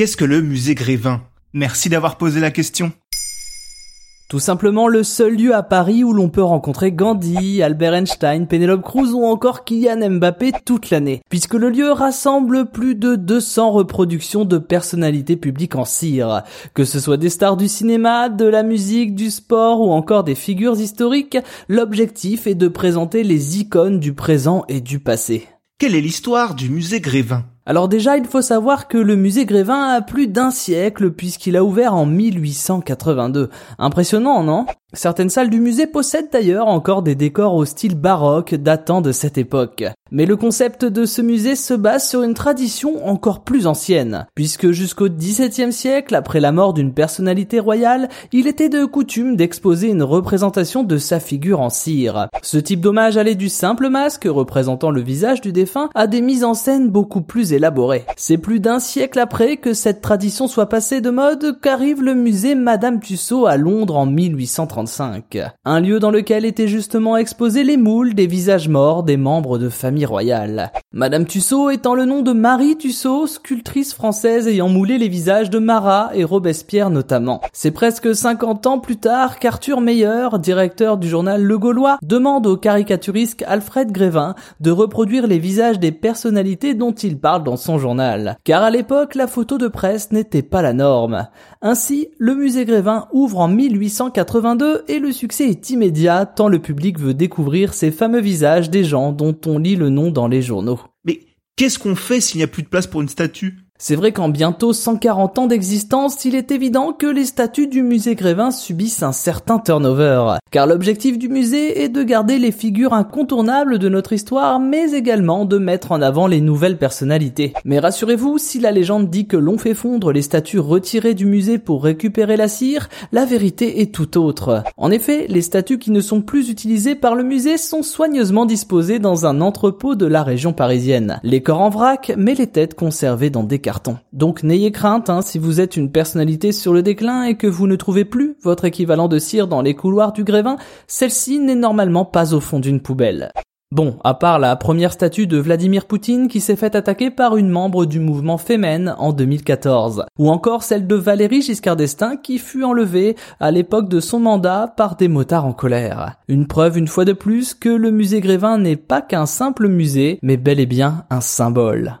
Qu'est-ce que le musée Grévin? Merci d'avoir posé la question. Tout simplement le seul lieu à Paris où l'on peut rencontrer Gandhi, Albert Einstein, Penelope Cruz ou encore Kylian Mbappé toute l'année, puisque le lieu rassemble plus de 200 reproductions de personnalités publiques en cire, que ce soit des stars du cinéma, de la musique, du sport ou encore des figures historiques, l'objectif est de présenter les icônes du présent et du passé. Quelle est l'histoire du musée Grévin? Alors déjà, il faut savoir que le musée Grévin a plus d'un siècle puisqu'il a ouvert en 1882. Impressionnant, non? Certaines salles du musée possèdent d'ailleurs encore des décors au style baroque datant de cette époque. Mais le concept de ce musée se base sur une tradition encore plus ancienne, puisque jusqu'au XVIIe siècle, après la mort d'une personnalité royale, il était de coutume d'exposer une représentation de sa figure en cire. Ce type d'hommage allait du simple masque représentant le visage du défunt à des mises en scène beaucoup plus élaborées. C'est plus d'un siècle après que cette tradition soit passée de mode qu'arrive le musée Madame Tussaud à Londres en 1835. Un lieu dans lequel étaient justement exposés les moules des visages morts des membres de famille royale. Madame Tussaud étant le nom de Marie Tussaud, sculptrice française ayant moulé les visages de Marat et Robespierre notamment. C'est presque 50 ans plus tard qu'Arthur Meyer, directeur du journal Le Gaulois, demande au caricaturiste Alfred Grévin de reproduire les visages des personnalités dont il parle dans son journal. Car à l'époque, la photo de presse n'était pas la norme. Ainsi, le musée Grévin ouvre en 1882 et le succès est immédiat tant le public veut découvrir ces fameux visages des gens dont on lit le nom dans les journaux. Qu'est-ce qu'on fait s'il n'y a plus de place pour une statue? C'est vrai qu'en bientôt 140 ans d'existence, il est évident que les statues du musée Grévin subissent un certain turnover. Car l'objectif du musée est de garder les figures incontournables de notre histoire, mais également de mettre en avant les nouvelles personnalités. Mais rassurez-vous, si la légende dit que l'on fait fondre les statues retirées du musée pour récupérer la cire, la vérité est tout autre. En effet, les statues qui ne sont plus utilisées par le musée sont soigneusement disposées dans un entrepôt de la région parisienne. Les corps en vrac, mais les têtes conservées dans des donc n'ayez crainte hein, si vous êtes une personnalité sur le déclin et que vous ne trouvez plus votre équivalent de cire dans les couloirs du Grévin, celle-ci n'est normalement pas au fond d'une poubelle. Bon, à part la première statue de Vladimir Poutine qui s'est fait attaquer par une membre du mouvement Femen en 2014, ou encore celle de Valérie Giscard d'Estaing qui fut enlevée à l'époque de son mandat par des motards en colère. Une preuve une fois de plus que le musée Grévin n'est pas qu'un simple musée, mais bel et bien un symbole.